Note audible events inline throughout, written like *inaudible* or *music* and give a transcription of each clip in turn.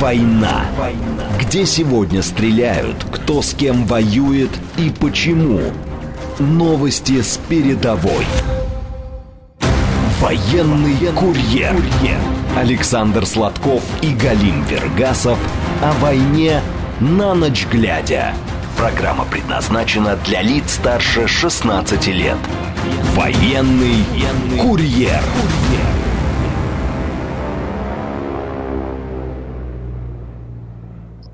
Война. Где сегодня стреляют, кто с кем воюет и почему. Новости с передовой. Военный курьер. Александр Сладков и Галим Вергасов о войне на ночь глядя. Программа предназначена для лиц старше 16 лет. Военный курьер.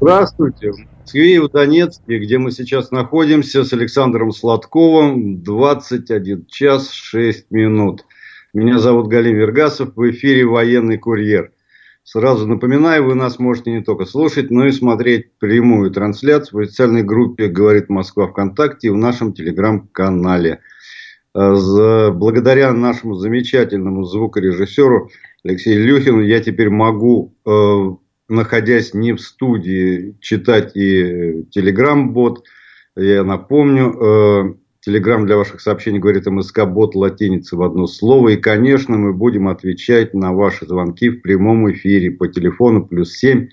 Здравствуйте. В Москве и в Донецке, где мы сейчас находимся с Александром Сладковым, 21 час 6 минут. Меня зовут Галим Вергасов, в эфире «Военный курьер». Сразу напоминаю, вы нас можете не только слушать, но и смотреть прямую трансляцию в официальной группе «Говорит Москва ВКонтакте» и в нашем телеграм-канале. Благодаря нашему замечательному звукорежиссеру Алексею Люхину я теперь могу э, находясь не в студии, читать и телеграм-бот. Я напомню, э, телеграм для ваших сообщений говорит МСК-бот латиница в одно слово. И, конечно, мы будем отвечать на ваши звонки в прямом эфире по телефону плюс 7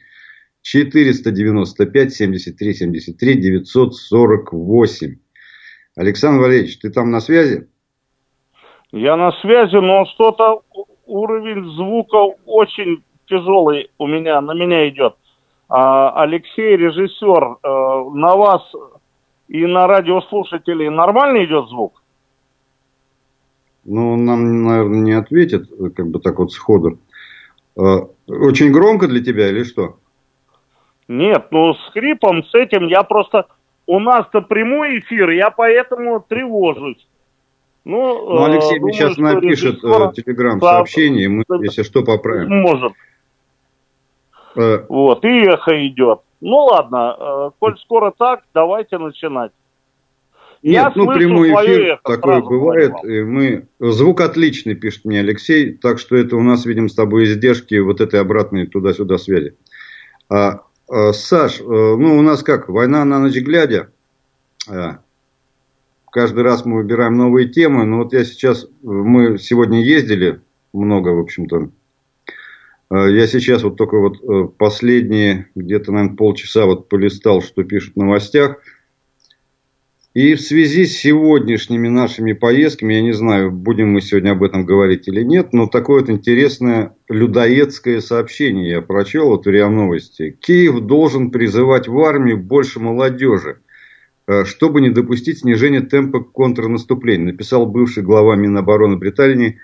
495 73 73 948. Александр Валерьевич, ты там на связи? Я на связи, но что-то уровень звука очень тяжелый у меня, на меня идет. А, Алексей, режиссер, э, на вас и на радиослушателей нормально идет звук? Ну, он нам, наверное, не ответит, как бы так вот сходу. Э, очень громко для тебя или что? Нет, ну с хрипом, с этим я просто... У нас-то прямой эфир, я поэтому тревожусь. Ну, ну Алексей э, думаю, сейчас напишет режиссер... телеграм-сообщение, мы, если что, поправим. Может. Э, вот, и эхо идет. Ну ладно, э, коль скоро так, давайте начинать. Нет, Я ну прямой эфир эхо, такое бывает. И мы... Звук отличный, пишет мне Алексей, так что это у нас, видим, с тобой издержки вот этой обратной туда-сюда связи. А, а, Саш, э, ну у нас как, война на ночь глядя. А, каждый раз мы выбираем новые темы, но вот я сейчас, мы сегодня ездили много, в общем-то, я сейчас вот только вот э, последние где-то, наверное, полчаса вот полистал, что пишут в новостях. И в связи с сегодняшними нашими поездками, я не знаю, будем мы сегодня об этом говорить или нет, но такое вот интересное людоедское сообщение я прочел в РИА Новости. Киев должен призывать в армию больше молодежи, э, чтобы не допустить снижения темпа контрнаступления, написал бывший глава Минобороны Британии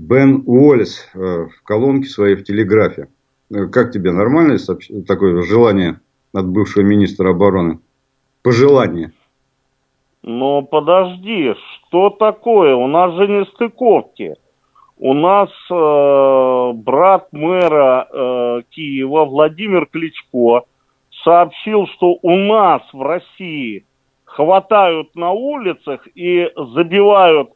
Бен Уоллес э, в колонке своей в Телеграфе. Э, как тебе, нормальное такое желание от бывшего министра обороны? Пожелание. Ну, подожди, что такое? У нас же не стыковки. У нас э, брат мэра э, Киева Владимир Кличко сообщил, что у нас в России хватают на улицах и забивают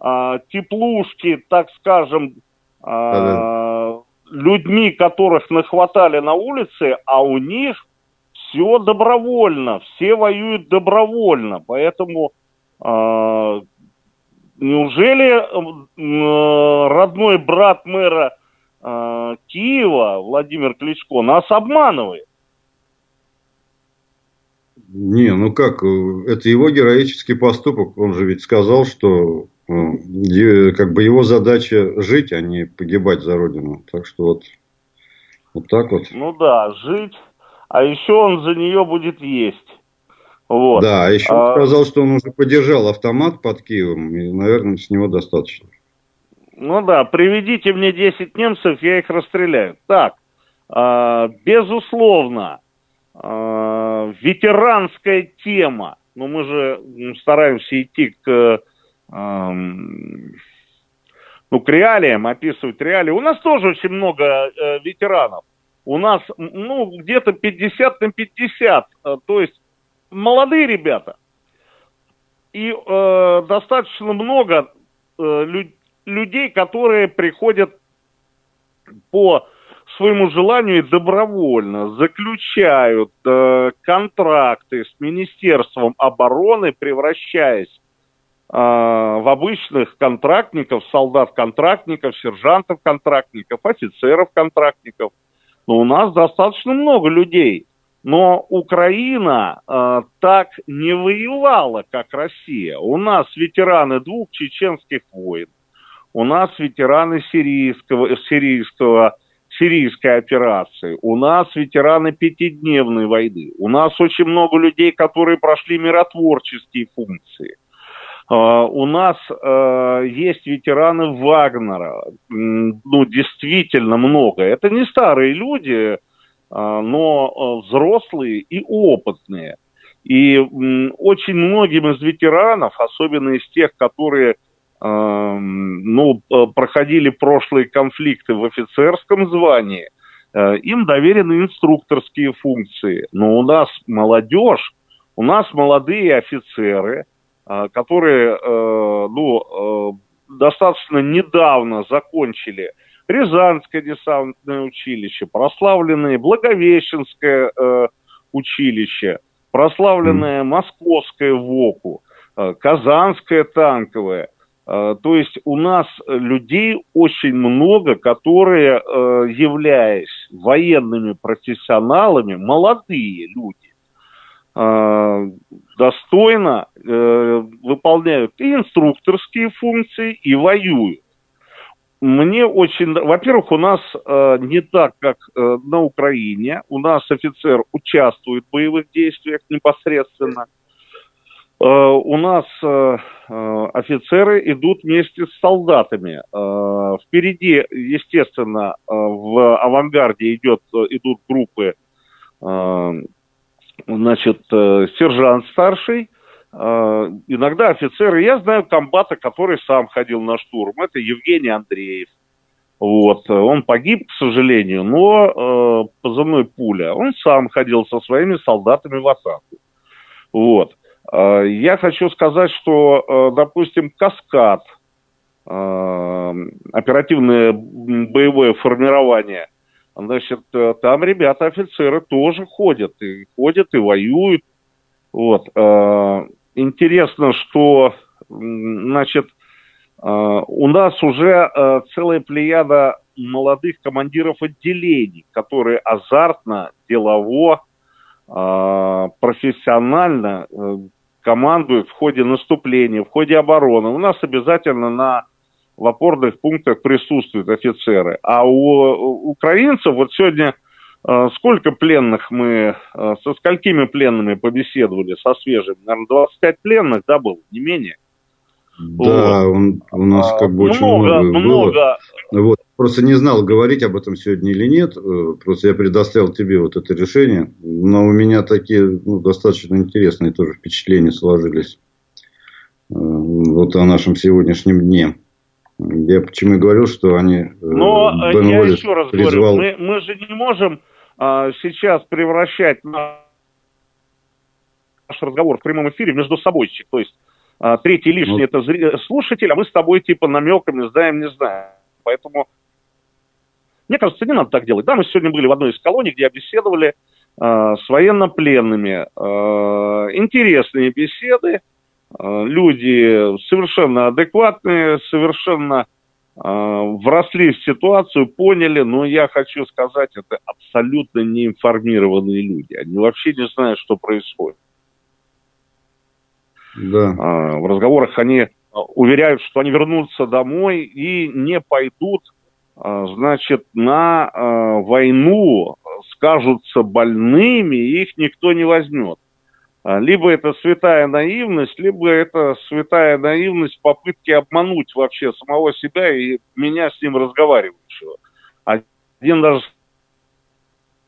теплушки, так скажем, а, людьми, которых нахватали на улице, а у них все добровольно, все воюют добровольно, поэтому а, неужели родной брат мэра Киева Владимир Кличко нас обманывает? Не, ну как, это его героический поступок. Он же ведь сказал, что как бы его задача жить, а не погибать за родину. Так что вот, вот так вот. Ну да, жить, а еще он за нее будет есть. Вот. Да, а еще а... он сказал, что он уже подержал автомат под Киевом, и, наверное, с него достаточно. Ну да, приведите мне 10 немцев, я их расстреляю. Так, э, безусловно, э, ветеранская тема. Но ну, мы же стараемся идти к ну, к реалиям, описывать реалии. У нас тоже очень много э, ветеранов. У нас, ну, где-то 50 на 50, э, то есть молодые ребята. И э, достаточно много э, лю- людей, которые приходят по своему желанию и добровольно заключают э, контракты с Министерством обороны, превращаясь в обычных контрактников, солдат-контрактников, сержантов-контрактников, офицеров-контрактников. но у нас достаточно много людей. Но Украина э, так не воевала, как Россия. У нас ветераны двух чеченских войн, у нас ветераны сирийского, сирийского, сирийской операции, у нас ветераны пятидневной войны, у нас очень много людей, которые прошли миротворческие функции. Uh, у нас uh, есть ветераны Вагнера, ну, действительно много. Это не старые люди, uh, но взрослые и опытные. И очень многим из ветеранов, особенно из тех, которые ну, э, проходили прошлые конфликты в офицерском звании, э, им доверены инструкторские функции. Но у нас молодежь, у нас молодые офицеры, э, которые ну, достаточно недавно закончили Рязанское десантное училище, прославленное Благовещенское училище, прославленное Московское ВОКу, Казанское танковое – Э, то есть у нас людей очень много, которые, э, являясь военными профессионалами, молодые люди, э, достойно выполняют и инструкторские функции, и воюют. Мне очень... Во-первых, у нас не так, как на Украине. У нас офицер участвует в боевых действиях непосредственно – Э, у нас э, э, офицеры идут вместе с солдатами. Впереди, естественно, в авангарде идет, идут группы, значит, сержант старший, иногда офицеры. Я знаю комбата, который сам ходил на штурм. Это Евгений Андреев. Вот. Он погиб, к сожалению, но э, позывной пуля. Он сам ходил со своими солдатами в атаку. Вот. Э, я хочу сказать, что, э, допустим, «Каскад», э, оперативное боевое формирование, значит, там ребята, офицеры тоже ходят, и ходят, и воюют. Вот. Интересно, что, значит, у нас уже целая плеяда молодых командиров отделений, которые азартно, делово, профессионально командуют в ходе наступления, в ходе обороны. У нас обязательно на в опорных пунктах присутствуют офицеры. А у украинцев вот сегодня э, сколько пленных мы, э, со сколькими пленными побеседовали, со свежими? Наверное, 25 пленных, да, было, не менее? Да, вот. он, у нас как бы очень много, много, много. Вот. Просто не знал, говорить об этом сегодня или нет. Э, просто я предоставил тебе вот это решение. Но у меня такие ну, достаточно интересные тоже впечатления сложились. Вот о нашем сегодняшнем дне. Я почему и говорил, что они... Э, Но Бен я Уоллес еще раз призвал... говорю, мы, мы же не можем а, сейчас превращать наш разговор в прямом эфире между собой. То есть а, третий лишний ну... это слушатель, а мы с тобой типа намеками знаем, не знаем. Поэтому мне кажется, не надо так делать. Да, мы сегодня были в одной из колоний, где беседовали э, с военнопленными. Э, интересные беседы. Э, люди совершенно адекватные, совершенно э, вросли в ситуацию, поняли, но я хочу сказать, это абсолютно неинформированные люди. Они вообще не знают, что происходит. Да. Э, в разговорах они уверяют, что они вернутся домой и не пойдут значит, на войну скажутся больными, их никто не возьмет. А, либо это святая наивность, либо это святая наивность попытки обмануть вообще самого себя и меня с ним разговаривающего. Один даже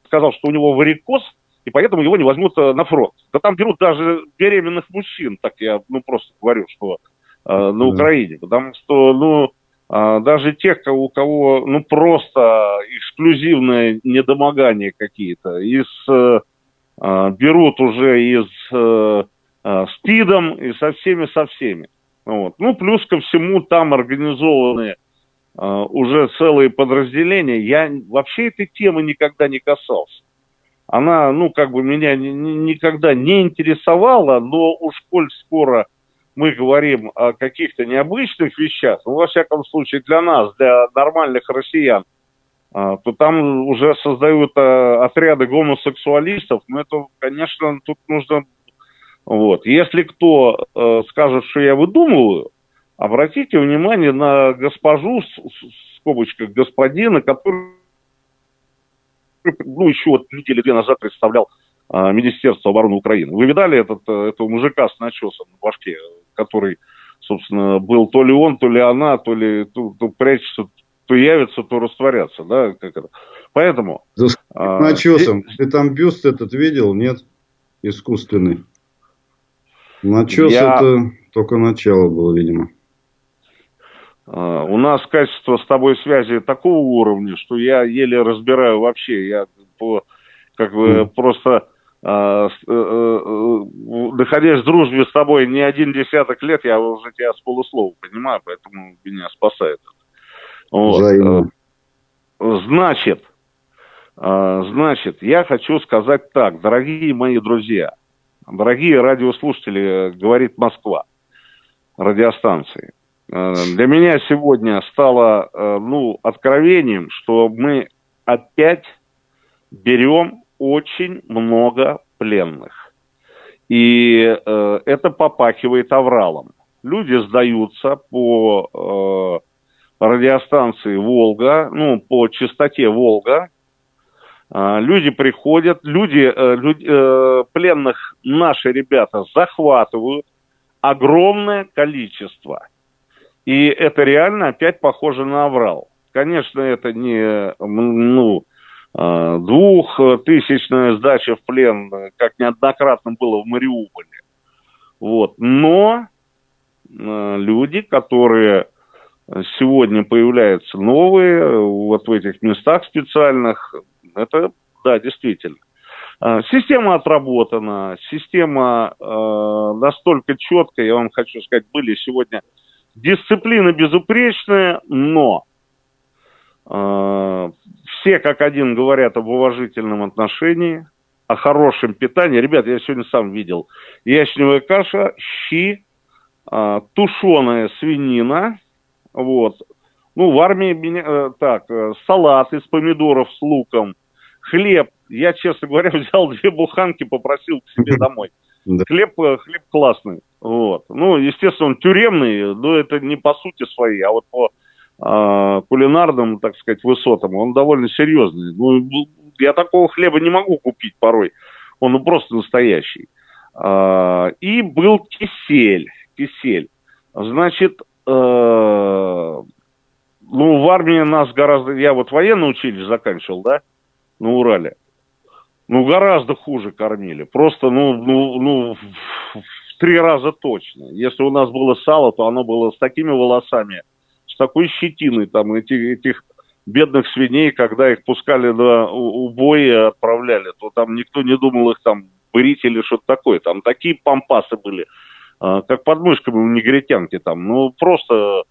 сказал, что у него варикоз, и поэтому его не возьмут на фронт. Да там берут даже беременных мужчин, так я ну просто говорю, что э, на Украине, потому что ну а, даже тех, у кого ну просто эксклюзивное недомогание какие-то, из, э, берут уже из э, э, СПИДом и со всеми, со всеми. Вот. Ну, плюс ко всему там организованы уже целые подразделения. Я вообще этой темы никогда не касался. Она, ну, как бы меня никогда не интересовала, но уж коль скоро мы говорим о каких-то необычных вещах, ну, во всяком случае, для нас, для нормальных россиян, то там уже создают а, отряды гомосексуалистов. Ну, это, конечно, тут нужно... Вот. Если кто а, скажет, что я выдумываю, обратите внимание на госпожу, в скобочках господина, который ну, еще вот недели две назад представлял а, Министерство обороны Украины. Вы видали этот, э, этого мужика с начесом на башке, который, собственно, был то ли он, то ли она, то ли то, то прячется, то явится, то растворятся, да, как это. Поэтому... Да, а, начесом. И... Ты там бюст этот видел, нет? Искусственный. Начес Я... это только начало было, видимо. А, у нас качество с тобой связи такого уровня, что я еле разбираю вообще. Я по, как бы mm. просто а, э, э, э, находясь в дружбе с тобой не один десяток лет, я уже тебя с полуслова понимаю, поэтому меня спасает. Вот. Значит, значит, я хочу сказать так, дорогие мои друзья, дорогие радиослушатели, говорит Москва, радиостанции. Для меня сегодня стало, ну, откровением, что мы опять берем очень много пленных. И э, это попахивает авралом. Люди сдаются по э, радиостанции «Волга», ну, по частоте «Волга». Э, люди приходят, люди, э, люди э, пленных наши ребята захватывают огромное количество. И это реально опять похоже на аврал. Конечно, это не, ну, Э, двухтысячная сдача в плен, как неоднократно было в Мариуполе. Вот. Но люди, которые сегодня появляются новые, вот в этих местах специальных, это, да, действительно. Э, система отработана, система э, настолько четкая, я вам хочу сказать, были сегодня дисциплина безупречная, но э, все как один говорят об уважительном отношении, о хорошем питании. Ребят, я сегодня сам видел. Ячневая каша, щи, а, тушеная свинина, вот. Ну, в армии меня, э, так, э, салат из помидоров с луком, хлеб. Я, честно говоря, *laughs* взял две буханки, попросил к себе *laughs* домой. Хлеб, э, хлеб классный. Вот. Ну, естественно, он тюремный, но это не по сути своей, а вот по э, кулинарным, так сказать, высотам, он довольно серьезный. Ну, я такого хлеба не могу купить порой. Он ну, просто настоящий. Э, и был кисель. Кисель. Значит, э, ну, в армии нас гораздо... Я вот военное училище заканчивал, да, на Урале. Ну, гораздо хуже кормили. Просто, ну, ну, ну, в три раза точно. Если у нас было сало, то оно было с такими волосами, с такой щетиной там этих, этих бедных свиней, когда их пускали на убой отправляли, то там никто не думал их там брить или что-то такое. Там такие пампасы были, как под мышками у негритянки там. Ну, просто,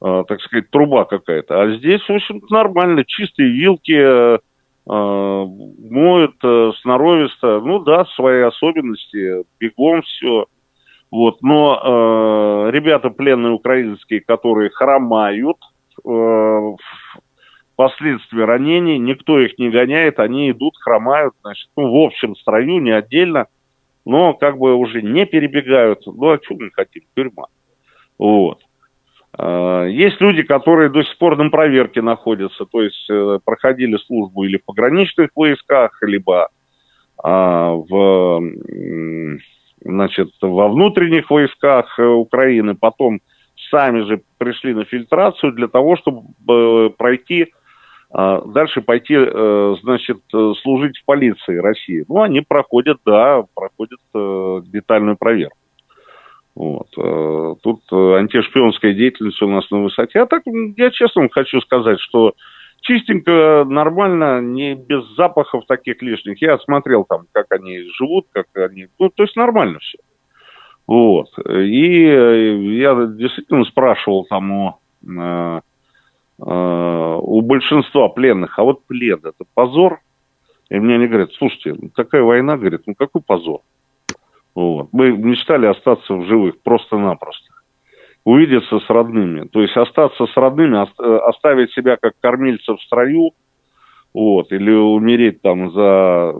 а, так сказать, труба какая-то. А здесь, в общем нормально. Чистые вилки, а, моют сноровисто. Ну да, свои особенности, бегом все. Вот, но э, ребята пленные украинские, которые хромают, э, последствия ранений, никто их не гоняет, они идут, хромают, значит, ну, в общем строю, не отдельно, но как бы уже не перебегают. Ну, а что мы хотим? Тюрьма. Вот. Э, есть люди, которые до сих пор на проверке находятся, то есть э, проходили службу или в пограничных войсках, либо а, в значит, во внутренних войсках э, Украины, потом сами же пришли на фильтрацию для того, чтобы э, пройти, дальше пойти, значит, служить в полиции России. Ну, они проходят, да, проходят детальную проверку. Вот. Тут антишпионская деятельность у нас на высоте. А так, я честно хочу сказать, что чистенько, нормально, не без запахов таких лишних. Я смотрел там, как они живут, как они... Ну, то есть нормально все. Вот. И я действительно спрашивал там э, э, у большинства пленных, а вот плен это позор? И мне они говорят, слушайте, ну, такая война, говорит, ну какой позор? Вот. Мы мечтали остаться в живых просто-напросто увидеться с родными. То есть остаться с родными, э, оставить себя как кормильца в строю, вот, или умереть там за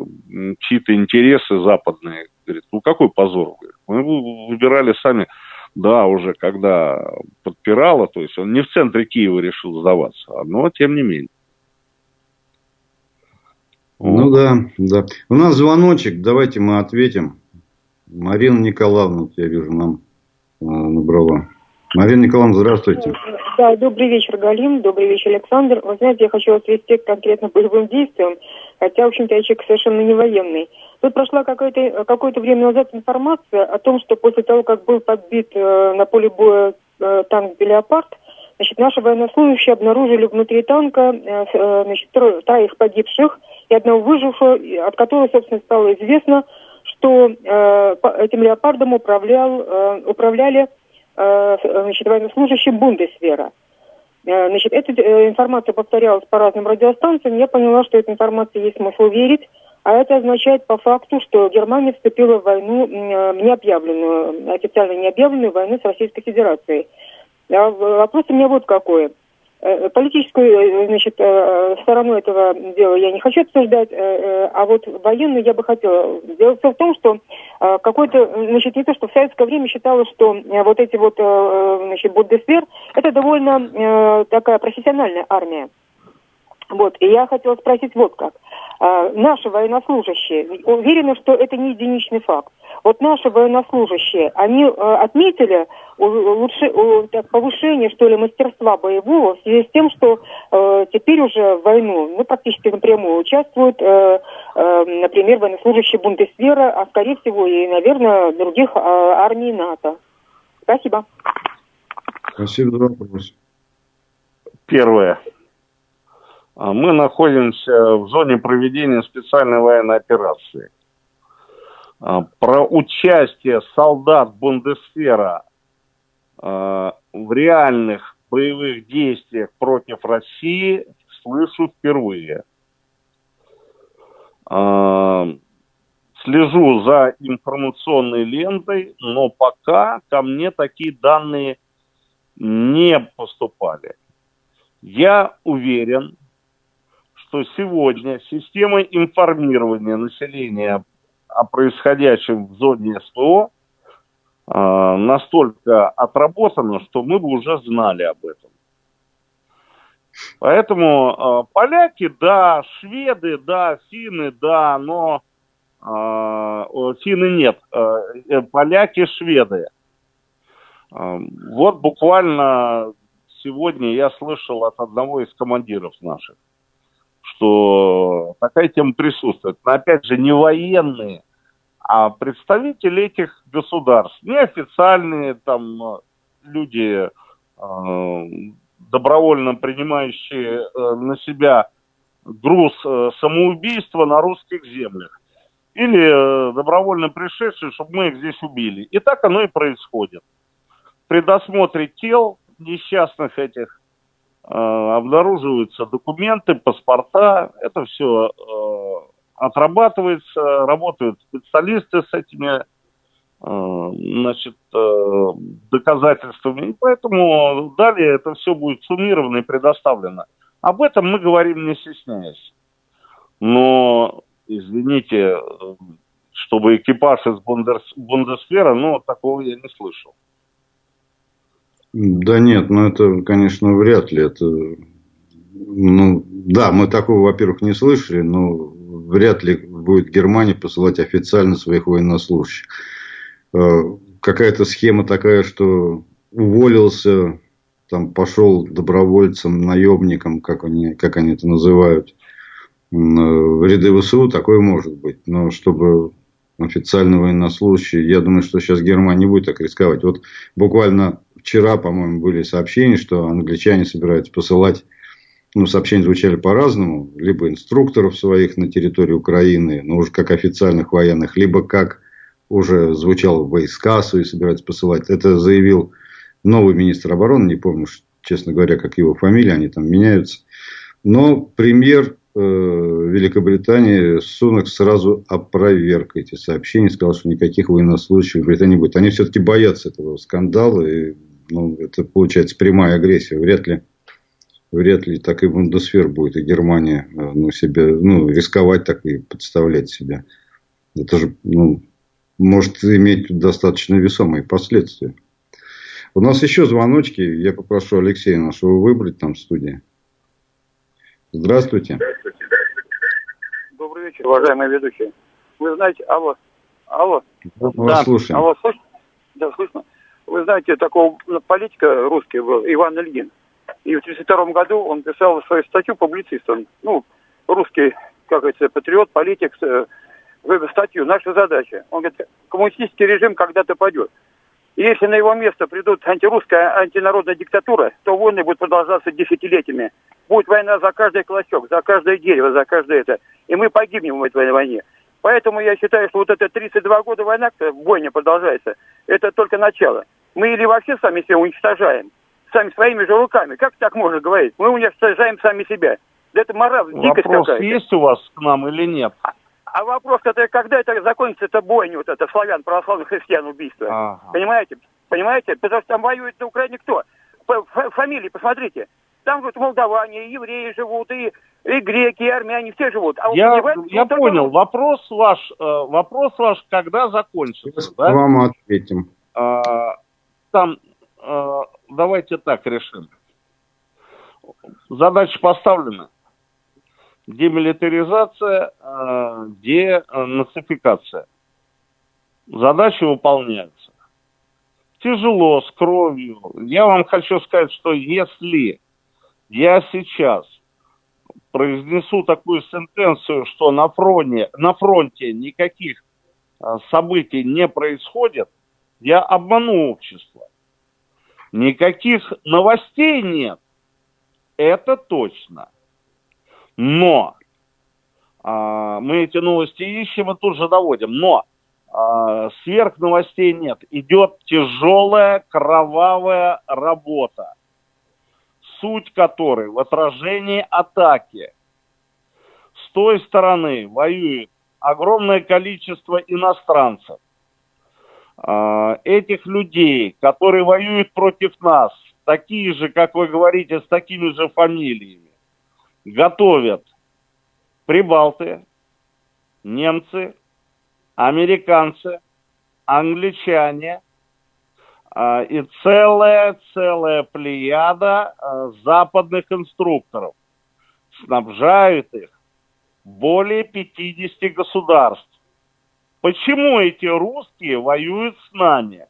чьи-то интересы западные. Говорит, ну какой позор? Мы выбирали сами, да, уже когда подпирало, то есть он не в центре Киева решил сдаваться, но тем не менее. Ну да, да. У нас звоночек, давайте мы ответим. Марина Николаевна, я вижу, нам э, набрала. Марина Николаевна, здравствуйте. Да, добрый вечер, Галин, добрый вечер, Александр. Вы знаете, я хочу вас вести к конкретно боевым действиям, хотя, в общем-то, я человек совершенно не военный. Тут прошла какое-то какое время назад информация о том, что после того, как был подбит э, на поле боя э, танк «Леопард», значит, наши военнослужащие обнаружили внутри танка э, э значит, троих погибших и одного выжившего, от которого, собственно, стало известно, что э, этим «Леопардом» управлял, э, управляли Э, значит, военнослужащий Бундесвера. Э, значит, эта э, информация повторялась по разным радиостанциям. Я поняла, что эта информация есть смысл верить. А это означает по факту, что Германия вступила в войну необъявленную, официально необъявленную войну с Российской Федерацией. А вопрос у меня вот какой. Э, политическую э, значит, э, сторону этого дела я не хочу обсуждать, а вот военную я бы хотела. Дело в том, что какой-то, значит, не то, что в советское время считалось, что вот эти вот, значит, Бундесвер, это довольно такая профессиональная армия. Вот, и я хотела спросить вот как. А, наши военнослужащие, уверены, что это не единичный факт. Вот наши военнослужащие, они отметили лучше, так, повышение, что ли, мастерства боевого в связи с тем, что э, теперь уже в войну, ну, практически напрямую участвуют, э, э, например, военнослужащие Бундесвера, а, скорее всего, и, наверное, других э, армий НАТО. Спасибо. Спасибо за вопрос. Первое. А мы находимся в зоне проведения специальной военной операции. А, про участие солдат Бундесфера в реальных боевых действиях против России слышу впервые. Слежу за информационной лентой, но пока ко мне такие данные не поступали. Я уверен, что сегодня система информирования населения о происходящем в зоне СВО э, настолько отработана, что мы бы уже знали об этом. Поэтому э, поляки, да, шведы, да, финны, да, но э, финны нет, э, поляки, шведы. Э, вот буквально сегодня я слышал от одного из командиров наших, что такая тема присутствует. Но опять же, не военные, а представители этих государств, неофициальные там люди, э, добровольно принимающие э, на себя груз э, самоубийства на русских землях. Или добровольно пришедшие, чтобы мы их здесь убили. И так оно и происходит. При досмотре тел несчастных этих Э, обнаруживаются документы, паспорта, это все э, отрабатывается, работают специалисты с этими э, значит, доказательствами. И поэтому далее это все будет суммировано и предоставлено. Об этом мы говорим не стесняясь. Но, извините, чтобы экипаж из Бундесфера, ну, такого я не слышал. Да нет, ну это, конечно, вряд ли. Это, ну, да, мы такого, во-первых, не слышали, но вряд ли будет Германия посылать официально своих военнослужащих. Э, какая-то схема такая, что уволился, там пошел добровольцем, наемником, как они, как они это называют, в ряды ВСУ, такое может быть. Но чтобы официально военнослужащий, я думаю, что сейчас Германия не будет так рисковать. Вот буквально вчера, по-моему, были сообщения, что англичане собираются посылать, ну, сообщения звучали по-разному, либо инструкторов своих на территории Украины, но уже как официальных военных, либо как уже звучало войска свои собираются посылать. Это заявил новый министр обороны, не помню, честно говоря, как его фамилия, они там меняются. Но премьер э, Великобритании Сунок сразу опроверг эти сообщения, сказал, что никаких военнослужащих в Британии будет. Они все-таки боятся этого скандала и ну, это получается прямая агрессия. Вряд ли вряд ли так и Бундесвер будет, и Германия э, ну, себе, ну, рисковать так и подставлять себя. Это же ну, может иметь достаточно весомые последствия. У нас еще звоночки. Я попрошу Алексея нашего выбрать там в студии. Здравствуйте. Здравствуйте. Добрый вечер, уважаемые ведущие. Вы знаете, алло, алло. Мы да, слушаем. Алло, слышно? Да, слышно. Вы знаете, такого политика русский был, Иван Ильин. И в 1932 году он писал свою статью публицист. Он, ну, русский, как говорится, патриот, политик, э, статью «Наша задача». Он говорит, коммунистический режим когда-то падет. И если на его место придут антирусская, антинародная диктатура, то войны будут продолжаться десятилетиями. Будет война за каждый клочок, за каждое дерево, за каждое это. И мы погибнем в этой войне. Поэтому я считаю, что вот это 32 года война, бойня продолжается, это только начало. Мы или вообще сами себя уничтожаем, сами своими же руками. Как так можно говорить? Мы уничтожаем сами себя. Да это мораль, дикость Вопрос какая-то. есть у вас к нам или нет? А вопрос, это, когда это закончится, это бойня, вот это славян, православных христиан убийство. Ага. Понимаете? Понимаете? Потому что там воюет на Украине кто? Фамилии, посмотрите. Там вот молдаване, и евреи живут, и, и греки, и армяне, все живут. А я вот, я понял. Только... Вопрос ваш, э, вопрос ваш, когда закончится, да? Вам ответим. А, там, э, давайте так решим. Задача поставлена демилитаризация, э, денацификация. Задачи выполняются. Тяжело, с кровью. Я вам хочу сказать, что если я сейчас произнесу такую сентенцию, что на фронте, на фронте никаких э, событий не происходит, я обману общество. Никаких новостей нет. Это точно. Но а, мы эти новости ищем и тут же доводим. Но а, сверх новостей нет. Идет тяжелая кровавая работа, суть которой в отражении атаки. С той стороны воюет огромное количество иностранцев. А, этих людей, которые воюют против нас, такие же, как вы говорите, с такими же фамилиями готовят прибалты, немцы, американцы, англичане а, и целая-целая плеяда а, западных инструкторов. Снабжают их более 50 государств. Почему эти русские воюют с нами?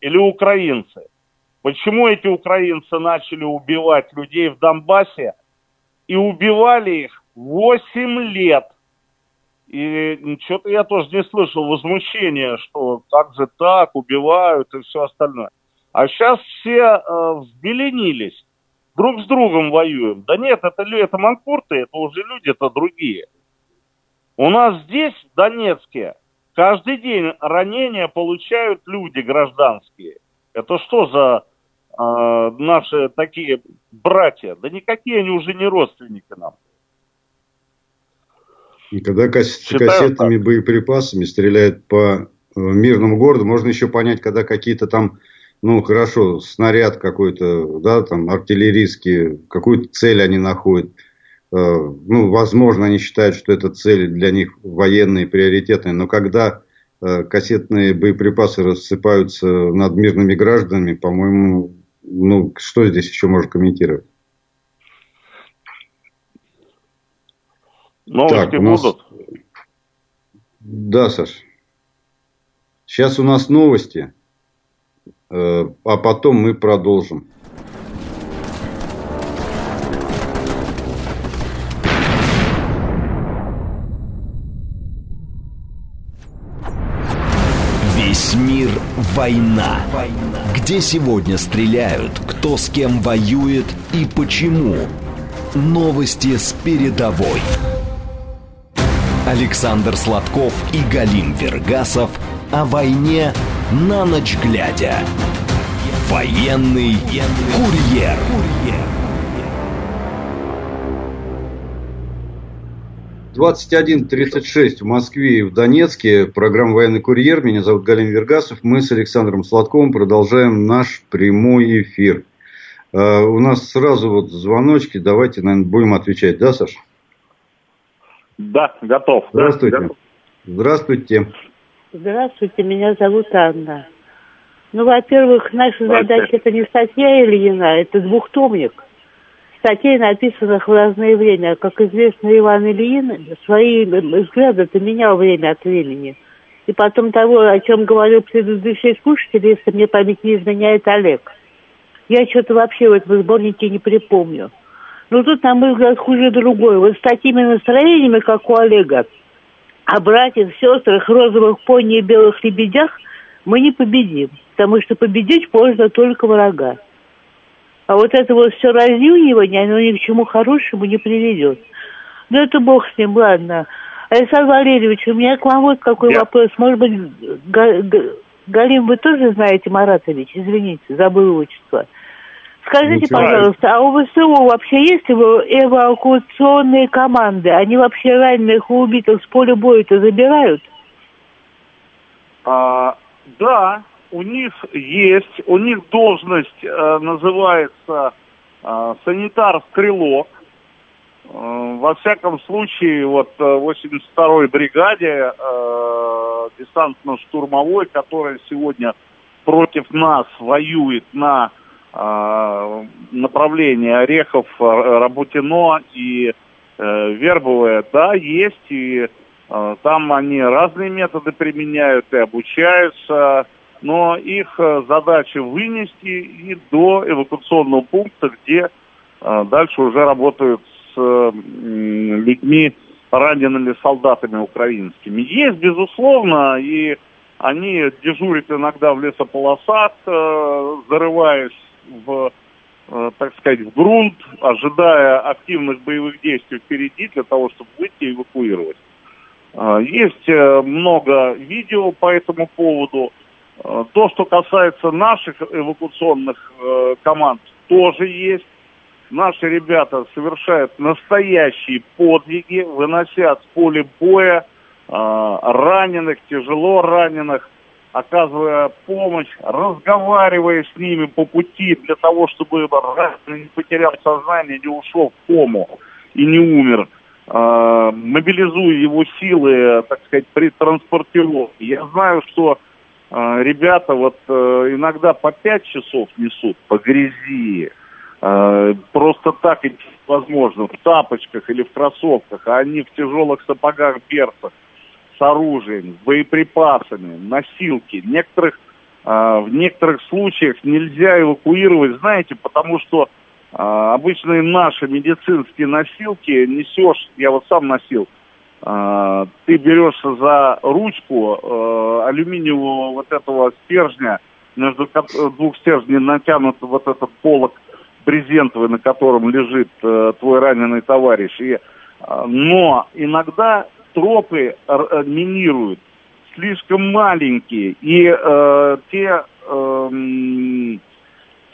Или украинцы? Почему эти украинцы начали убивать людей в Донбассе, и убивали их 8 лет. И что-то я тоже не слышал возмущения, что как же так, убивают и все остальное. А сейчас все э, взбеленились, друг с другом воюем. Да нет, это, это манкурты, это уже люди-то другие. У нас здесь, в Донецке, каждый день ранения получают люди гражданские. Это что за э, наши такие братья, да никакие они уже не родственники нам. И когда касс- кассетными так. боеприпасами стреляют по э, мирному городу, можно еще понять, когда какие-то там, ну хорошо, снаряд какой-то, да, там артиллерийский, какую-то цель они находят. Э, ну, возможно, они считают, что эта цель для них военная, приоритетная, но когда э, кассетные боеприпасы рассыпаются над мирными гражданами, по-моему, ну, что здесь еще можно комментировать? Новости так, нас... будут? Да, Саш. Сейчас у нас новости, э, а потом мы продолжим. Война. Где сегодня стреляют, кто с кем воюет и почему. Новости с передовой. Александр Сладков и Галим Вергасов о войне на ночь глядя. Военный курьер. курьер. 21.36 в Москве и в Донецке. Программа «Военный курьер». Меня зовут Галим Вергасов. Мы с Александром Сладковым продолжаем наш прямой эфир. А, у нас сразу вот звоночки, давайте, наверное, будем отвечать, да, Саша? Да, готов. Здравствуйте. Да, Здравствуйте. Здравствуйте, меня зовут Анна. Ну, во-первых, наша задача это не статья Ильина, это двухтомник. Статей, написанных в разное время. Как известно, Иван Ильин свои взгляды менял время от времени. И потом того, о чем говорил предыдущий слушатель, если мне память не изменяет Олег. Я что-то вообще в этом сборнике не припомню. Но тут, на мой взгляд, хуже другое. Вот с такими настроениями, как у Олега, о братьях, сестрах, розовых пони и белых лебедях мы не победим. Потому что победить можно только врага. А вот это вот все разнюнивание, оно ни к чему хорошему не приведет. Ну, это бог с ним, ладно. Александр Валерьевич, у меня к вам вот какой Я... вопрос. Может быть, Галим, вы тоже знаете Маратович? Извините, забыл отчество. Скажите, Ничего. пожалуйста, а у ВСУ вообще есть эвакуационные команды? Они вообще раненых и убитых с поля боя-то забирают? А, да, у них есть, у них должность э, называется э, санитар-стрелок. Э, во всяком случае, вот э, 82-й бригаде э, десантно-штурмовой, которая сегодня против нас воюет на э, направлении Орехов, э, Работино и э, Вербовое, да, есть, и э, там они разные методы применяют и обучаются, но их э, задача вынести и до эвакуационного пункта, где э, дальше уже работают с э, людьми, ранеными солдатами украинскими. Есть, безусловно, и они дежурят иногда в лесополосах, зарываясь в, так сказать, в грунт, ожидая активных боевых действий впереди для того, чтобы выйти и эвакуировать. Есть много видео по этому поводу. Э, то, что касается наших эвакуационных э, команд, тоже есть. Наши ребята совершают настоящие подвиги, выносят с поля боя э, раненых, тяжело раненых, оказывая помощь, разговаривая с ними по пути для того, чтобы раненый не потерял сознание, не ушел в кому и не умер, мобилизуя его силы, так сказать, при транспортировке. Я знаю, что ребята вот э, иногда по пять часов несут по грязи, а, просто так возможно, в тапочках или в кроссовках, а они в тяжелых сапогах берцах с оружием, с боеприпасами, носилки. Некоторых, а, в некоторых случаях нельзя эвакуировать, знаете, потому что обычные наши медицинские носилки несешь, я вот сам носил, а, ты берешься за ручку э, алюминиевого вот этого стержня, между двух стержней натянут вот этот полок брезентовый, на котором лежит э, твой раненый товарищ. И, э, но иногда тропы э, минируют. Слишком маленькие, и э, те, э,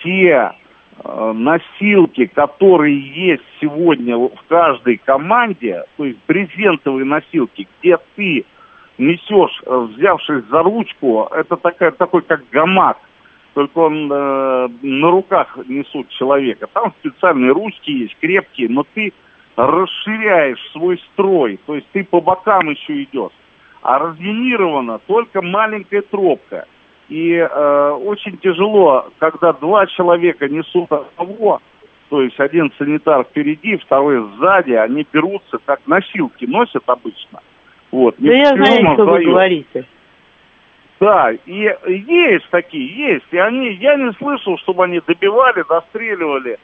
те Э, носилки, которые есть сегодня в каждой команде, то есть брезентовые носилки, где ты несешь, э, взявшись за ручку, это такая, такой как гамак, только он э, на руках несут человека. Там специальные ручки есть, крепкие, но ты расширяешь свой строй, то есть ты по бокам еще идешь. А разминирована только маленькая тропка. И э, очень тяжело, когда два человека несут одного, то есть один санитар впереди, второй сзади, они берутся, как носилки носят обычно. Вот, да я знаю, что вы говорите. Да, и есть такие, есть. И они, я не слышал, чтобы они добивали, достреливали.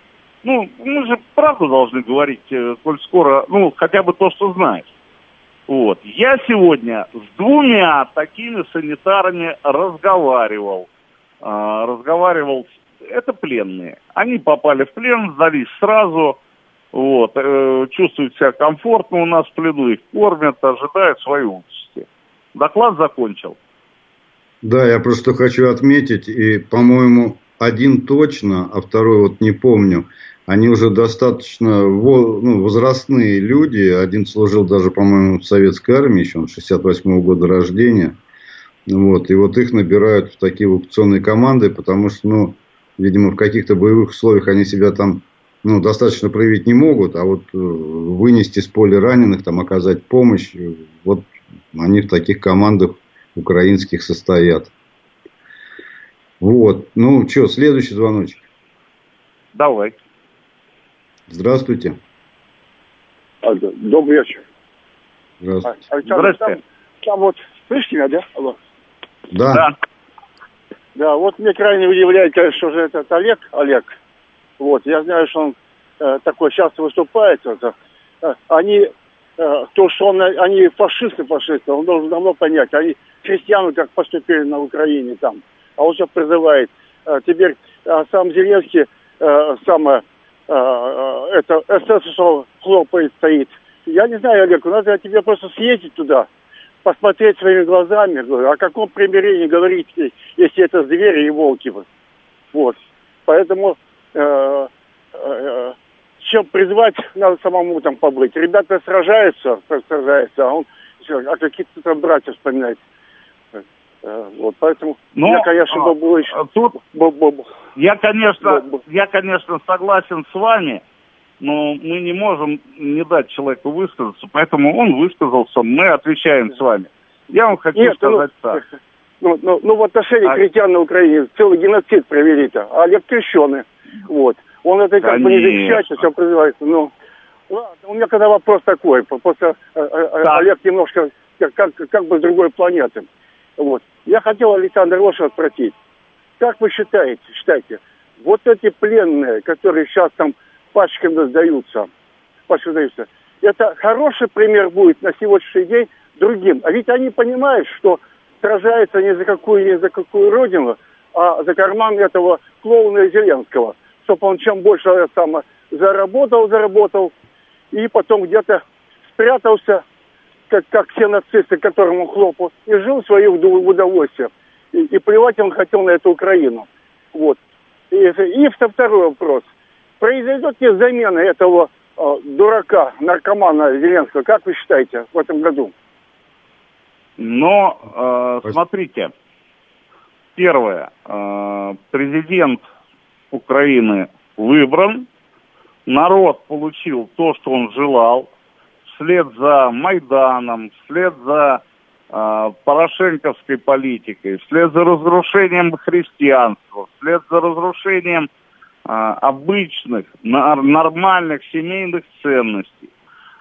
Ну, мы же правду должны говорить, э, коль скоро, ну, хотя бы то, что знаешь. Вот. Я сегодня с двумя такими санитарами разговаривал. А, разговаривал, это пленные. Они попали в плен, сдались сразу, вот, э, чувствуют себя комфортно у нас в плену, их кормят, ожидают своей участи. Доклад закончил. Да, я просто хочу отметить, и, по-моему, один точно, а второй вот не помню – они уже достаточно ну, возрастные люди. Один служил даже, по-моему, в советской армии, еще он 68 -го года рождения. Вот, и вот их набирают в такие эвакуационные команды, потому что, ну, видимо, в каких-то боевых условиях они себя там ну, достаточно проявить не могут, а вот э, вынести с поля раненых, там, оказать помощь, вот они в таких командах украинских состоят. Вот. Ну, что, следующий звоночек. Давай. Здравствуйте. Добрый вечер. Здравствуйте. А, Александр, Здравствуйте. Там, там вот, слышите меня, да? Алло. Да. да. Да, вот мне крайне удивляет, конечно же, этот Олег, Олег. Вот, я знаю, что он э, такой часто выступает. Это, э, они, э, то, что он, они фашисты, фашисты, он должен давно понять. Они крестьяне как поступили на Украине там. А он сейчас призывает. Э, теперь э, сам Зеленский, э, самое, это СССР хлопает, стоит. Я не знаю, Олег, надо тебе просто съездить туда посмотреть своими глазами, о каком примирении говорить, если это звери и волки. Вот. Поэтому э, э, чем призвать, надо самому там побыть. Ребята сражаются, сражаются, а он а какие-то там братья вспоминает. Э, вот, поэтому Но, я, конечно, был, был еще... Тут я, конечно, я, конечно, согласен с вами, но мы не можем не дать человеку высказаться, поэтому он высказался, мы отвечаем с вами. Я вам хочу Нет, ну, сказать ну, так. *laughs* Ну, ну, ну, в отношении а... крестьян на Украине целый геноцид провели-то, а Олег крещеный. Вот. Он это как бы не защищает, все призывается. Ну, ладно, у меня когда вопрос такой, просто э, э, Олег немножко как, как, как бы с другой планеты. Вот. Я хотел Александр Лоша спросить, как вы считаете, считаете, вот эти пленные, которые сейчас там пачками сдаются, пачками сдаются. Это хороший пример будет на сегодняшний день другим. А ведь они понимают, что сражаются не за какую, не за какую родину, а за карман этого клоуна Зеленского, чтобы он чем больше там заработал, заработал, и потом где-то спрятался, как, как все нацисты, которому хлопал, и жил свое удовольствие. И, и плевать он хотел на эту Украину. Вот. И, и второй вопрос – Произойдет ли замена этого э, дурака, наркомана Зеленского, как вы считаете, в этом году? Но, э, смотрите, первое, э, президент Украины выбран, народ получил то, что он желал, вслед за Майданом, вслед за э, порошенковской политикой, вслед за разрушением христианства, вслед за разрушением а, обычных, нормальных семейных ценностей.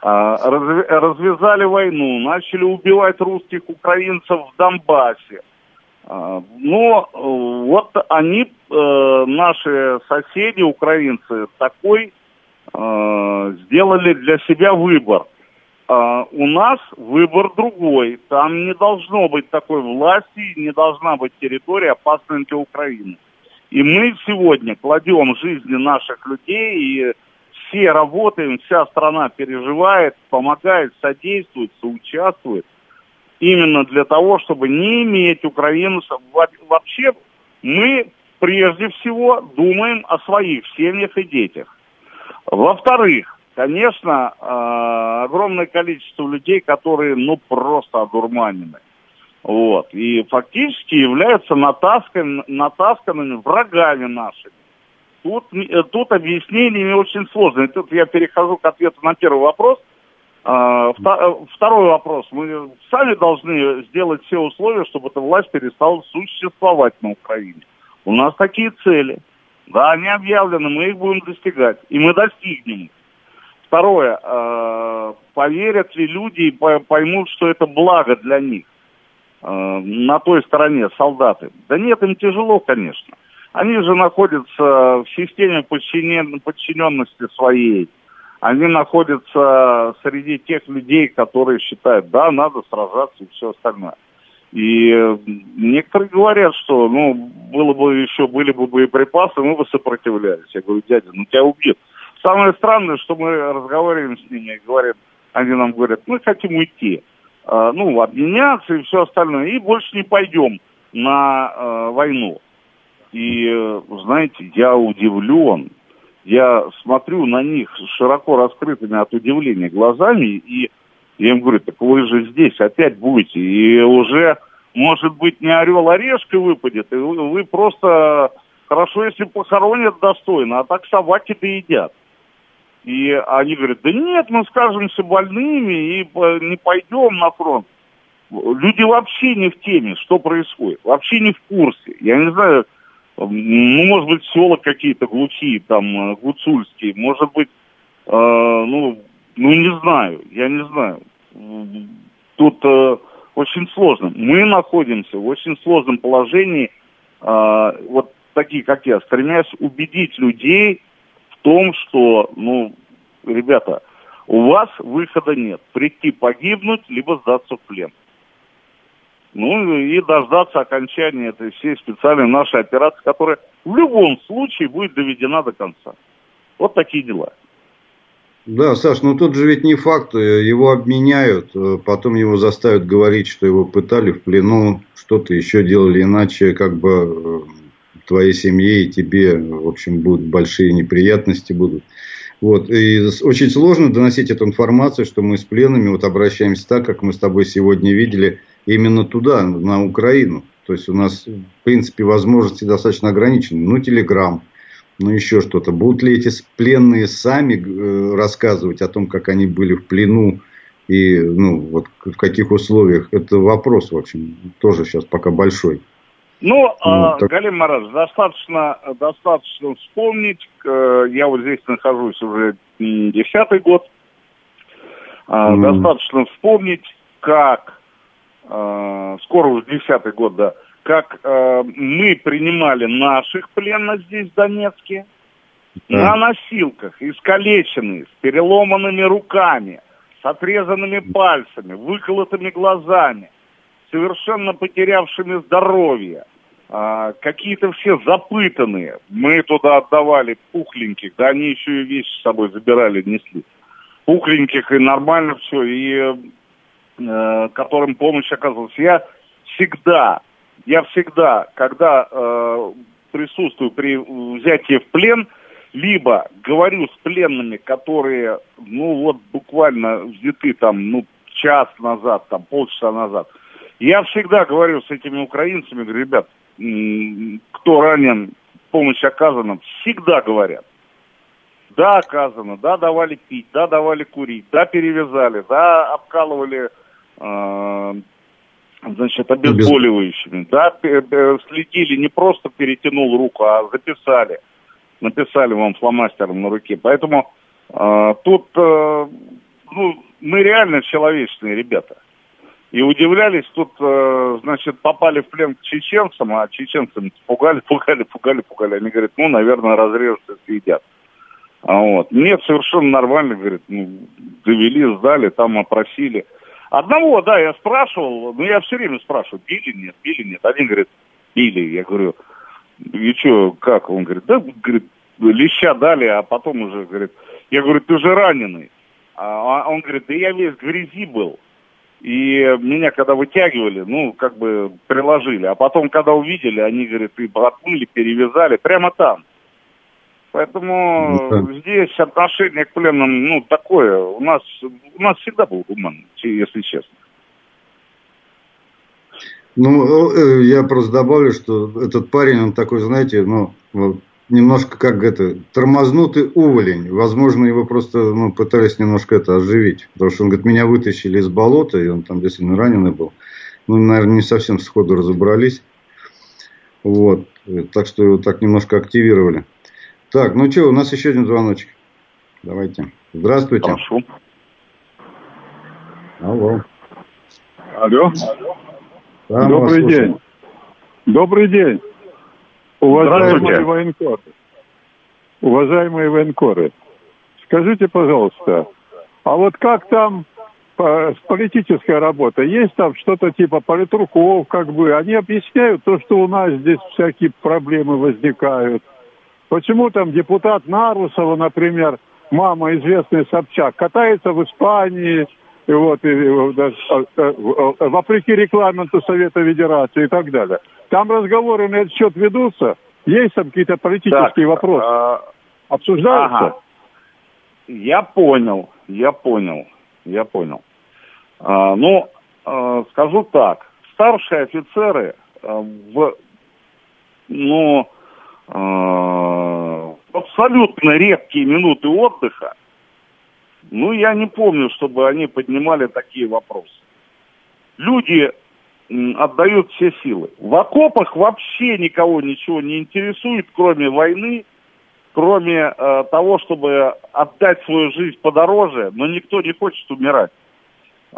А, развязали войну, начали убивать русских украинцев в Донбассе. Но э, вот они, э, наши соседи, украинцы, такой э, сделали для себя выбор. У нас выбор другой. Там не должно быть такой власти, не должна быть территория опасной для Украины. И мы сегодня кладем жизни наших людей, и все работаем, вся страна переживает, помогает, содействует, соучаствует. Именно для того, чтобы не иметь Украину... Вообще мы прежде всего думаем о своих семьях и детях. Во-вторых, конечно, э, огромное количество людей, которые, ну, просто одурманены. Вот. И фактически являются натасканными, натасканными врагами нашими. Тут, э, тут объяснение очень сложно. И тут я перехожу к ответу на первый вопрос. Э, второй вопрос. Мы сами должны сделать все условия, чтобы эта власть перестала существовать на Украине. У нас такие цели. Да, они объявлены, мы их будем достигать. И мы достигнем их. Второе. А, поверят ли люди и поймут, что это благо для них? Э, на той стороне солдаты. Да нет, им тяжело, конечно. Они же находятся в системе подчинен, подчиненности своей. Они находятся среди тех людей, которые считают, да, надо сражаться и все остальное. И некоторые говорят, что, ну, было бы еще, были бы боеприпасы, мы бы сопротивлялись. Я говорю, дядя, ну тебя убьют. Самое странное, что мы разговариваем с ними, говорят, они нам говорят, мы хотим уйти. Э, ну, обменяться и все остальное, и больше не пойдем на э, войну. И, э, знаете, я удивлен, я смотрю на них широко раскрытыми от удивления глазами, и я им говорю, так вы же здесь опять будете, и уже, может быть, не орел, а решка выпадет, и вы, вы просто хорошо хорошо, если похоронят достойно, а так собаки-то едят. И они говорят, да нет, мы скажемся больными и не пойдем на фронт. Люди вообще не в теме, что происходит, вообще не в курсе. Я не знаю, ну, может быть, села какие-то глухие, там, э, гуцульские, может быть, э, ну, ну, не знаю, я не знаю. Тут э, очень сложно. Мы находимся в очень сложном положении, э, вот такие, как я, стремясь убедить людей том, что, ну, ребята, у вас выхода нет. Прийти погибнуть, либо сдаться в плен. Ну и дождаться окончания этой всей специальной нашей операции, которая в любом случае будет доведена до конца. Вот такие дела. Да, Саш, ну тут же ведь не факт, его обменяют, потом его заставят говорить, что его пытали в плену, что-то еще делали иначе, как бы э, твоей семье и тебе, в общем, будут большие неприятности будут. Вот. И очень сложно доносить эту информацию, что мы с пленными вот обращаемся так, как мы с тобой сегодня видели, именно туда, на Украину. То есть у нас, в принципе, возможности достаточно ограничены. Ну, телеграм, ну, еще что-то. Будут ли эти пленные сами э, рассказывать о том, как они были в плену и ну, вот в каких условиях? Это вопрос, в общем, тоже сейчас пока большой. Ну, ну а, так... Галим Мараз, достаточно, достаточно вспомнить, э, я вот здесь нахожусь уже десятый год, mm. достаточно вспомнить, как, э, скоро уже десятый год, да, как э, мы принимали наших пленных здесь в Донецке, да. на носилках, искалеченные, с переломанными руками, с отрезанными пальцами, выколотыми глазами совершенно потерявшими здоровье, а, какие-то все запытанные. Мы туда отдавали пухленьких, да они еще и вещи с собой забирали, несли. Пухленьких и нормально все, и э, которым помощь оказывалась. Я всегда, я всегда, когда э, присутствую при взятии в плен, либо говорю с пленными, которые, ну вот буквально взяты там, ну час назад, там полчаса назад, я всегда говорю с этими украинцами, говорю, ребят, кто ранен, помощь оказана, всегда говорят. Да, оказано, да, давали пить, да, давали курить, да, перевязали, да, обкалывали, э, значит, обезболивающими, да, следили, не просто перетянул руку, а записали, написали вам фломастером на руке. Поэтому э, тут, э, ну, мы реально человечные ребята. И удивлялись, тут, э, значит, попали в плен к чеченцам, а чеченцам пугали, пугали, пугали, пугали. Они говорят, ну, наверное, разрежутся, съедят. А вот. Нет, совершенно нормально, говорит, ну, довели, сдали, там опросили. Одного, да, я спрашивал, ну, я все время спрашиваю, били, нет, били, нет. Один говорит, били. Я говорю, и что, как? Он говорит, да, говорит, леща дали, а потом уже, говорит, я говорю, ты же раненый. А он говорит, да я весь в грязи был. И меня когда вытягивали, ну, как бы приложили. А потом, когда увидели, они, говорят, и отмыли, перевязали прямо там. Поэтому ну, здесь отношение к пленным, ну, такое. У нас, у нас всегда был гуман, если честно. Ну, э, я просто добавлю, что этот парень, он такой, знаете, ну, немножко как это, тормознутый уволень. Возможно, его просто ну, пытались немножко это оживить. Потому что он говорит, меня вытащили из болота, и он там действительно раненый был. Ну, наверное, не совсем сходу разобрались. Вот. Так что его так немножко активировали. Так, ну что, у нас еще один звоночек. Давайте. Здравствуйте. Хорошо. Алло. Алло. Да, Добрый день. Добрый день. Уважаемые военкоры, уважаемые военкоры, скажите, пожалуйста, а вот как там по, политическая работа? Есть там что-то типа политруков, как бы? Они объясняют то, что у нас здесь всякие проблемы возникают. Почему там депутат Нарусова, например, мама известный Собчак, катается в Испании, и вот, и, и, а, а, вопреки регламенту Совета Федерации и так далее. Там разговоры на этот счет ведутся? Есть там какие-то политические так, вопросы? А... Обсуждаются? Ага. Я понял, я понял, я понял. А, ну, а, скажу так, старшие офицеры а, в, ну, э, абсолютно редкие минуты отдыха, ну, я не помню, чтобы они поднимали такие вопросы. Люди отдают все силы. В окопах вообще никого ничего не интересует, кроме войны, кроме э, того, чтобы отдать свою жизнь подороже, но никто не хочет умирать.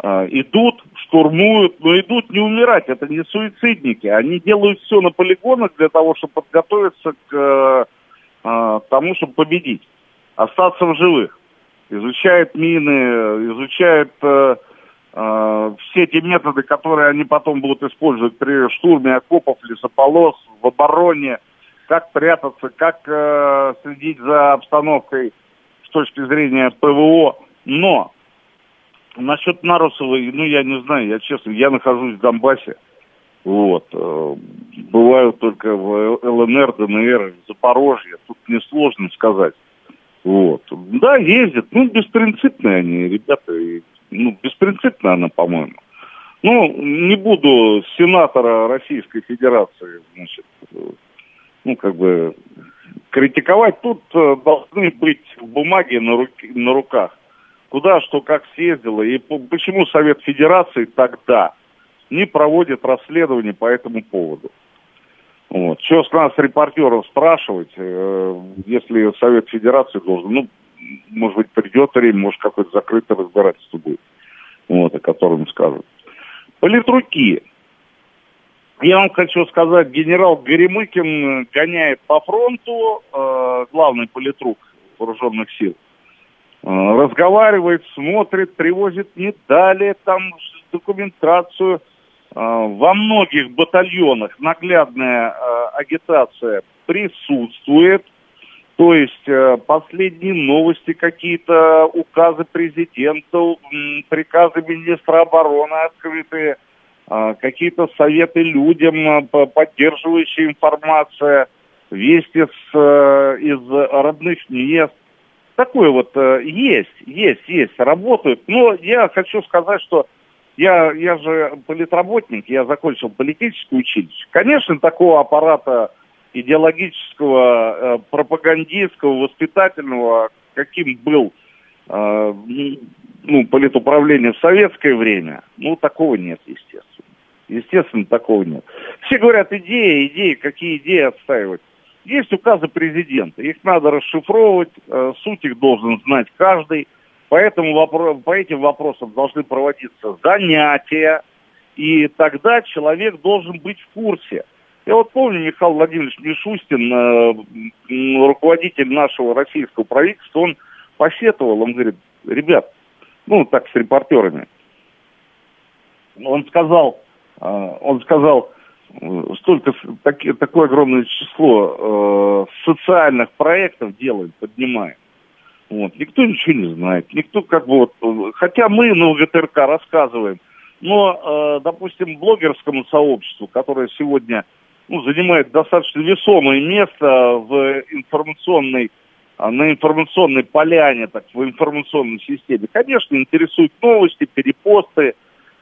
Э, идут, штурмуют, но идут не умирать, это не суицидники. Они делают все на полигонах для того, чтобы подготовиться к э, э, тому, чтобы победить, остаться в живых. Изучают мины, изучают... Э, все те методы, которые они потом будут использовать при штурме окопов, лесополос, в обороне, как прятаться, как э, следить за обстановкой с точки зрения ПВО. Но насчет Нарусовой, ну я не знаю, я честно, я нахожусь в Донбассе. Вот. Э, бываю только в ЛНР, ДНР, Запорожье. Тут несложно сказать. Вот. Да, ездят. Ну, беспринципные они, ребята. И ну, беспринципная она, по-моему. Ну, не буду сенатора Российской Федерации, значит, ну, как бы, критиковать. Тут э, должны быть бумаги на, руки, на руках. Куда, что, как съездило. И почему Совет Федерации тогда не проводит расследование по этому поводу. Вот. Что с нас, репортеров, спрашивать, э, если Совет Федерации должен, ну, может быть, придет время, может, какое-то закрытое разбирательство будет, вот, о котором скажут. Политруки. Я вам хочу сказать, генерал Горемыкин гоняет по фронту, э, главный политрук вооруженных сил. Э, разговаривает, смотрит, привозит медали, там документацию. Э, во многих батальонах наглядная э, агитация присутствует – то есть э, последние новости какие-то, указы президента, приказы министра обороны открытые, э, какие-то советы людям, э, поддерживающая информация, вести с, из родных мест. Такое вот есть, есть, есть, работают. Но я хочу сказать, что я, я же политработник, я закончил политическое училище. Конечно, такого аппарата идеологического, э, пропагандистского, воспитательного, каким был э, ну, политуправление в советское время, ну, такого нет, естественно. Естественно, такого нет. Все говорят, идеи, идеи, какие идеи отстаивать. Есть указы президента, их надо расшифровывать, э, суть их должен знать каждый. Поэтому по этим вопросам должны проводиться занятия, и тогда человек должен быть в курсе – я вот помню, Михаил Владимирович Мишустин, э, руководитель нашего российского правительства, он посетовал, он говорит, ребят, ну так с репортерами, он сказал, э, он сказал, э, столько, так, такое огромное число социальных проектов делаем, поднимаем. Вот. Никто ничего не знает. Никто как бы вот... Хотя мы на УГТРК рассказываем, но, допустим, блогерскому сообществу, которое сегодня ну, занимает достаточно весомое место в информационной, а, на информационной поляне, так, в информационной системе. Конечно, интересуют новости, перепосты,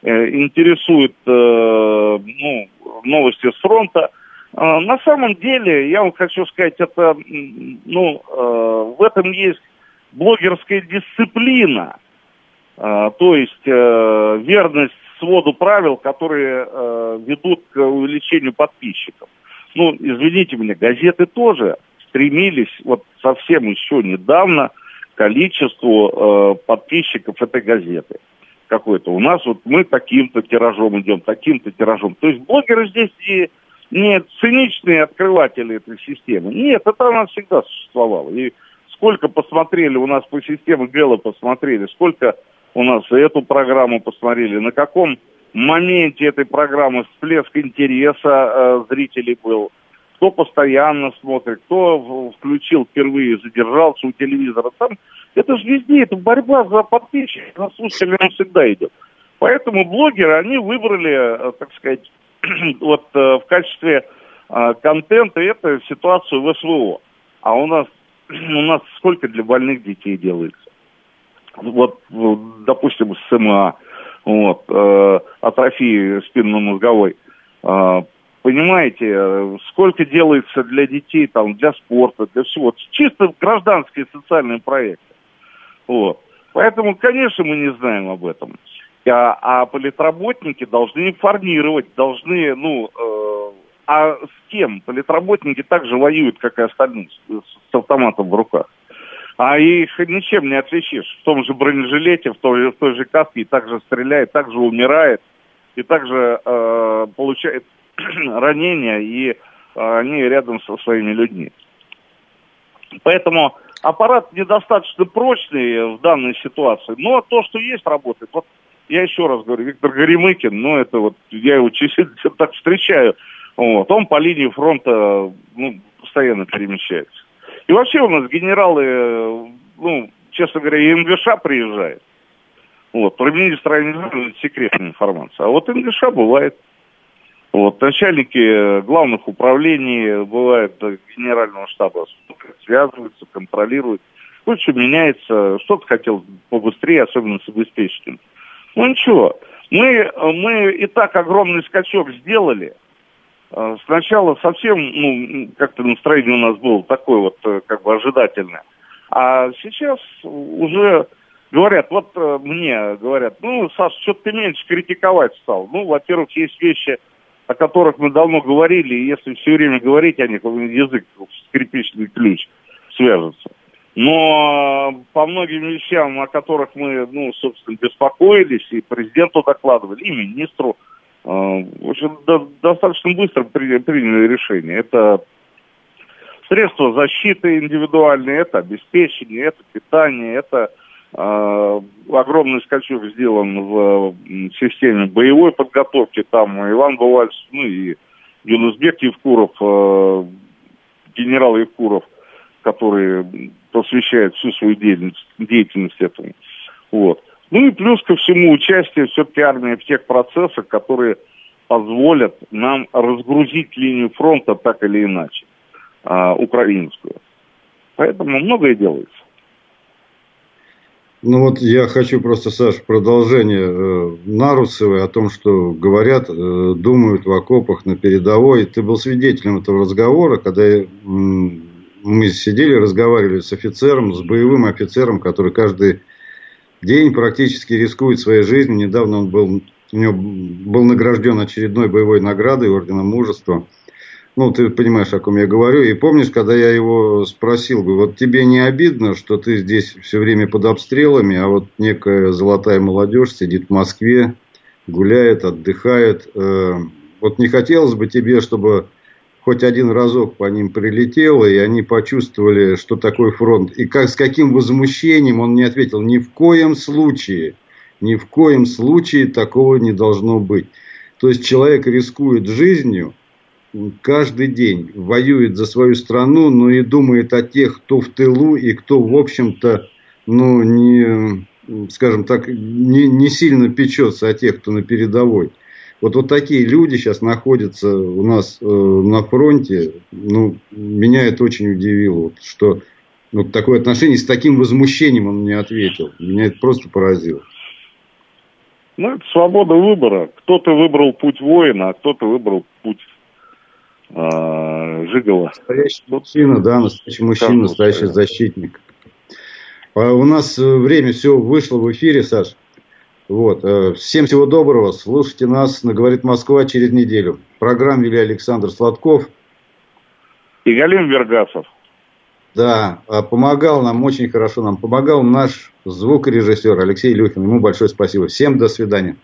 э, интересуют э, ну, новости с фронта. Э, на самом деле, я вам хочу сказать, это, ну, э, в этом есть блогерская дисциплина, э, то есть э, верность своду правил, которые э, ведут к увеличению подписчиков. Ну, извините меня, газеты тоже стремились вот совсем еще недавно к количеству э, подписчиков этой газеты какой-то. У нас вот мы таким-то тиражом идем, таким-то тиражом. То есть блогеры здесь и не циничные открыватели этой системы. Нет, это она всегда существовала. И сколько посмотрели у нас по системе Гэлла посмотрели, сколько у нас эту программу посмотрели, на каком моменте этой программы всплеск интереса э, зрителей был, кто постоянно смотрит, кто включил впервые, задержался у телевизора. Там, это же везде, это борьба за подписчиков, за слушателей всегда идет. Поэтому блогеры, они выбрали, э, так сказать, *clears throat* вот э, в качестве э, контента эту ситуацию в СВО. А у нас, *clears throat* у нас сколько для больных детей делается? Вот, допустим, СМА, вот, э, атрофии спинно-мозговой, э, Понимаете, сколько делается для детей, там, для спорта, для всего. Чисто гражданские социальные проекты. Вот. Поэтому, конечно, мы не знаем об этом. А, а политработники должны информировать, должны, ну, э, а с кем? Политработники также воюют, как и остальные, с, с автоматом в руках. А их ничем не отличишь. В том же бронежилете, в той, в той же каске и также стреляет, также умирает, и также э, получает *clears throat* ранения, и э, они рядом со своими людьми. Поэтому аппарат недостаточно прочный в данной ситуации, но то, что есть, работает. Вот я еще раз говорю, Виктор Горемыкин, ну это вот, я его *laughs* чуть-чуть так встречаю, вот, он по линии фронта ну, постоянно перемещается. И вообще у нас генералы, ну, честно говоря, и МГШ приезжает. Вот, про министра это секретная информация. А вот МГШ бывает. Вот, начальники главных управлений, бывает, генерального штаба связываются, контролируют. Кое-что меняется, что-то хотел побыстрее, особенно с обеспечением. Ну ничего, мы, мы и так огромный скачок сделали. А, сначала совсем, ну, как-то настроение у нас было такое вот, э, как бы ожидательное. А сейчас уже говорят, вот э, мне говорят, ну, Саш, что-то ты меньше критиковать стал. Ну, во-первых, есть вещи, о которых мы давно говорили, и если все время говорить о них, язык скрипичный ключ свяжется. Но по многим вещам, о которых мы, ну, собственно, беспокоились, и президенту докладывали, и министру, в общем, до, достаточно быстро при, приняли решение. Это средства защиты индивидуальные, это обеспечение, это питание, это э, огромный скачок сделан в системе боевой подготовки. Там Иван Бувальц, ну и Юнусбек Евкуров, э, генерал Евкуров, который посвящает всю свою деятельность, деятельность этому. Вот. Ну и плюс ко всему участие все-таки армии в тех процессах, которые позволят нам разгрузить линию фронта так или иначе, а, украинскую. Поэтому многое делается. Ну вот я хочу просто, Саш, продолжение э, Нарусовой о том, что говорят, э, думают в окопах на передовой. Ты был свидетелем этого разговора, когда э, мы сидели, разговаривали с офицером, с боевым офицером, который каждый день практически рискует своей жизнью. Недавно он был, у него был награжден очередной боевой наградой Ордена Мужества. Ну, ты понимаешь, о ком я говорю. И помнишь, когда я его спросил, бы, вот тебе не обидно, что ты здесь все время под обстрелами, а вот некая золотая молодежь сидит в Москве, гуляет, отдыхает. Э, вот не хотелось бы тебе, чтобы хоть один разок по ним прилетело, и они почувствовали, что такое фронт. И как, с каким возмущением он мне ответил, ни в коем случае, ни в коем случае такого не должно быть. То есть человек рискует жизнью каждый день, воюет за свою страну, но и думает о тех, кто в тылу и кто, в общем-то, ну, не, скажем так, не, не сильно печется о тех, кто на передовой. Вот, вот такие люди сейчас находятся у нас э, на фронте. Ну, меня это очень удивило, что вот такое отношение с таким возмущением он мне ответил. Меня это просто поразило. Ну, это свобода выбора. Кто-то выбрал путь воина, а кто-то выбрал путь э, Жигала. Настоящий мужчина, да, настоящий мужчина, настоящий защитник. А у нас э, время все вышло в эфире, Саш. Вот. Э, всем всего доброго. Слушайте нас на «Говорит Москва» через неделю. Программу вели Александр Сладков. И Галим Вергасов. Да, а помогал нам, очень хорошо нам помогал наш звукорежиссер Алексей Илюхин. Ему большое спасибо. Всем до свидания.